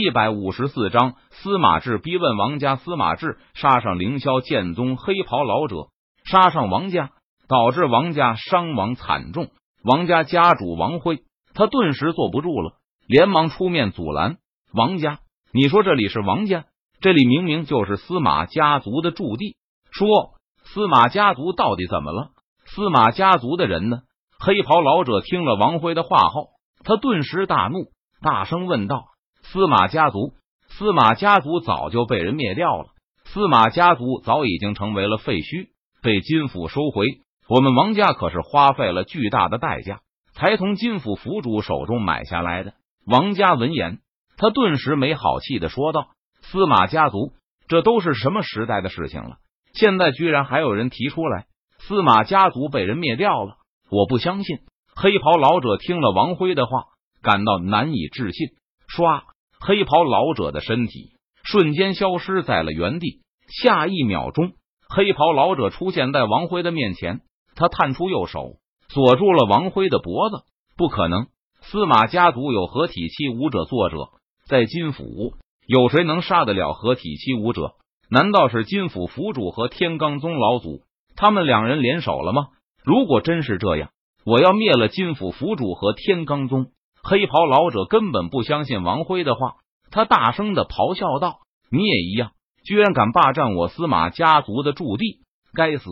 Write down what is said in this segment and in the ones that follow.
一百五十四章，司马志逼问王家。司马志杀上凌霄剑宗黑袍老者，杀上王家，导致王家伤亡惨重。王家家主王辉，他顿时坐不住了，连忙出面阻拦王家。你说这里是王家，这里明明就是司马家族的驻地。说司马家族到底怎么了？司马家族的人呢？黑袍老者听了王辉的话后，他顿时大怒，大声问道。司马家族，司马家族早就被人灭掉了。司马家族早已经成为了废墟，被金府收回。我们王家可是花费了巨大的代价，才从金府府主手中买下来的。王家闻言，他顿时没好气的说道：“司马家族，这都是什么时代的事情了？现在居然还有人提出来，司马家族被人灭掉了？我不相信！”黑袍老者听了王辉的话，感到难以置信。唰。黑袍老者的身体瞬间消失在了原地。下一秒钟，黑袍老者出现在王辉的面前。他探出右手，锁住了王辉的脖子。不可能！司马家族有合体期武者。作者在金府，有谁能杀得了合体期武者？难道是金府府主和天罡宗老祖他们两人联手了吗？如果真是这样，我要灭了金府府主和天罡宗！黑袍老者根本不相信王辉的话，他大声的咆哮道：“你也一样，居然敢霸占我司马家族的驻地！该死！”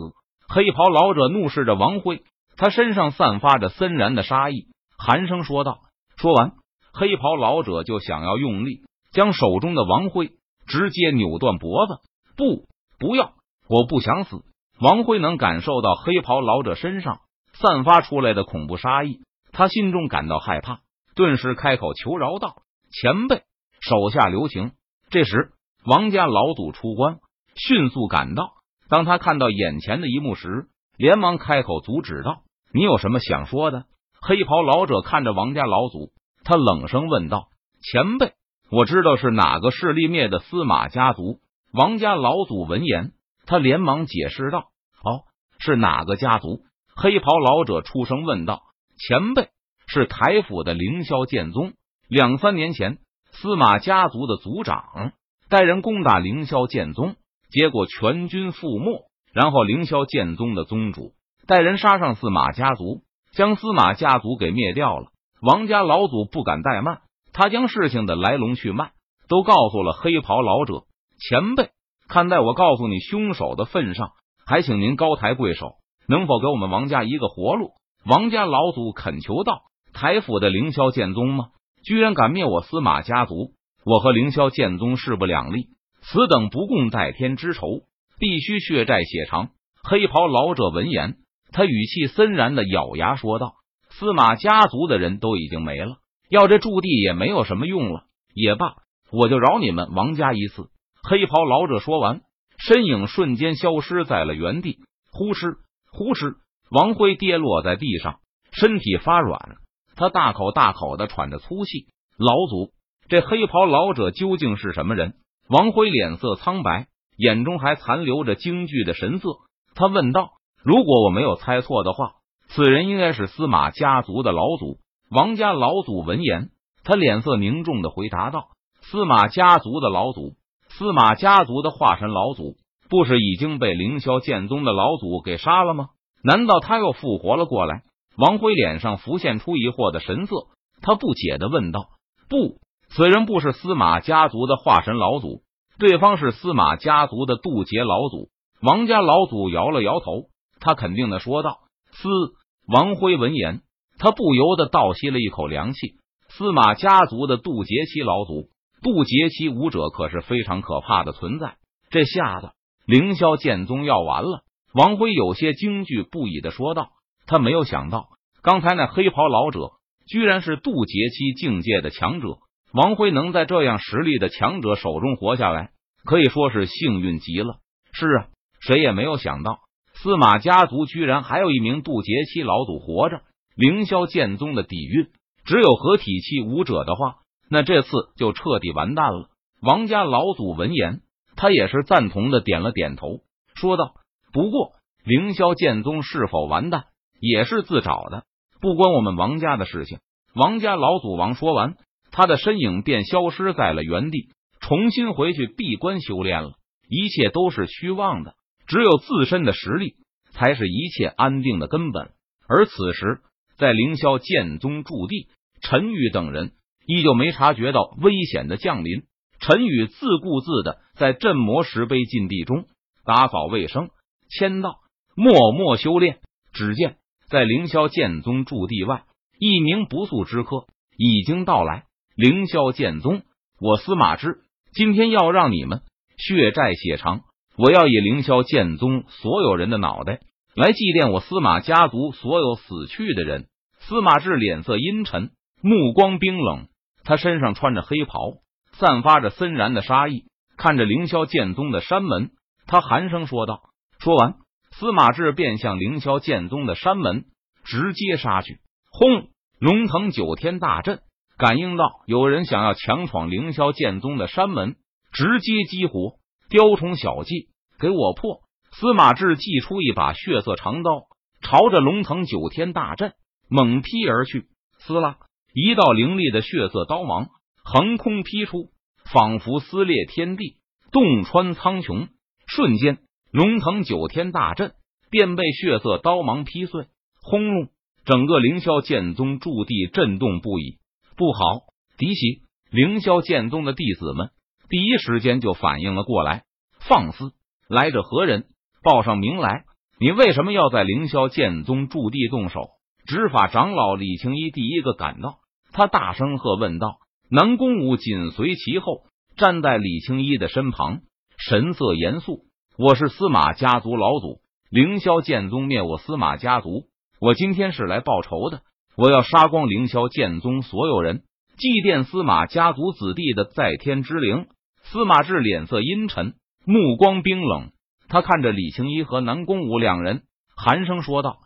黑袍老者怒视着王辉，他身上散发着森然的杀意，寒声说道。说完，黑袍老者就想要用力将手中的王辉直接扭断脖子。不，不要！我不想死！王辉能感受到黑袍老者身上散发出来的恐怖杀意，他心中感到害怕。顿时开口求饶道：“前辈，手下留情。”这时，王家老祖出关，迅速赶到。当他看到眼前的一幕时，连忙开口阻止道：“你有什么想说的？”黑袍老者看着王家老祖，他冷声问道：“前辈，我知道是哪个势力灭的司马家族？”王家老祖闻言，他连忙解释道：“哦，是哪个家族？”黑袍老者出声问道：“前辈。”是台府的凌霄剑宗。两三年前，司马家族的族长带人攻打凌霄剑宗，结果全军覆没。然后，凌霄剑宗的宗主带人杀上司马家族，将司马家族给灭掉了。王家老祖不敢怠慢，他将事情的来龙去脉都告诉了黑袍老者前辈。看在我告诉你凶手的份上，还请您高抬贵手，能否给我们王家一个活路？王家老祖恳求道。台府的凌霄剑宗吗？居然敢灭我司马家族！我和凌霄剑宗势不两立，此等不共戴天之仇，必须血债血偿。黑袍老者闻言，他语气森然的咬牙说道：“司马家族的人都已经没了，要这驻地也没有什么用了。也罢，我就饶你们王家一次。”黑袍老者说完，身影瞬间消失在了原地。呼哧呼哧，王辉跌落在地上，身体发软。他大口大口的喘着粗气，老祖，这黑袍老者究竟是什么人？王辉脸色苍白，眼中还残留着惊惧的神色。他问道：“如果我没有猜错的话，此人应该是司马家族的老祖。”王家老祖闻言，他脸色凝重的回答道：“司马家族的老祖，司马家族的化神老祖，不是已经被凌霄剑宗的老祖给杀了吗？难道他又复活了过来？”王辉脸上浮现出疑惑的神色，他不解的问道：“不，此人不是司马家族的化神老祖，对方是司马家族的渡劫老祖。”王家老祖摇了摇头，他肯定的说道：“司。”王辉闻言，他不由得倒吸了一口凉气。司马家族的渡劫期老祖，渡劫期武者可是非常可怕的存在。这下子，凌霄剑宗要完了。王辉有些惊惧不已的说道。他没有想到，刚才那黑袍老者居然是渡劫期境界的强者。王辉能在这样实力的强者手中活下来，可以说是幸运极了。是啊，谁也没有想到，司马家族居然还有一名渡劫期老祖活着。凌霄剑宗的底蕴，只有合体期武者的话，那这次就彻底完蛋了。王家老祖闻言，他也是赞同的，点了点头，说道：“不过，凌霄剑宗是否完蛋？”也是自找的，不关我们王家的事情。王家老祖王说完，他的身影便消失在了原地，重新回去闭关修炼了。一切都是虚妄的，只有自身的实力才是一切安定的根本。而此时，在凌霄剑宗驻地，陈宇等人依旧没察觉到危险的降临。陈宇自顾自的在镇魔石碑禁地中打扫卫生、签到，默默修炼。只见在凌霄剑宗驻地外，一名不速之客已经到来。凌霄剑宗，我司马志今天要让你们血债血偿。我要以凌霄剑宗所有人的脑袋来祭奠我司马家族所有死去的人。司马志脸色阴沉，目光冰冷，他身上穿着黑袍，散发着森然的杀意。看着凌霄剑宗的山门，他寒声说道：“说完。”司马志便向凌霄剑宗的山门直接杀去。轰！龙腾九天大阵感应到有人想要强闯凌霄剑宗的山门，直接激活雕虫小技，给我破！司马志祭出一把血色长刀，朝着龙腾九天大阵猛劈而去。撕拉！一道凌厉的血色刀芒横空劈出，仿佛撕裂天地，洞穿苍穹。瞬间。龙腾九天大阵便被血色刀芒劈碎，轰隆！整个凌霄剑宗驻地震动不已。不好！敌袭！凌霄剑宗的弟子们第一时间就反应了过来。放肆！来者何人？报上名来！你为什么要在凌霄剑宗驻地动手？执法长老李青一第一个赶到，他大声喝问道：“南宫武紧随其后，站在李青一的身旁，神色严肃。”我是司马家族老祖，凌霄剑宗灭我司马家族，我今天是来报仇的。我要杀光凌霄剑宗所有人，祭奠司马家族子弟的在天之灵。司马志脸色阴沉，目光冰冷，他看着李青一和南宫武两人，寒声说道。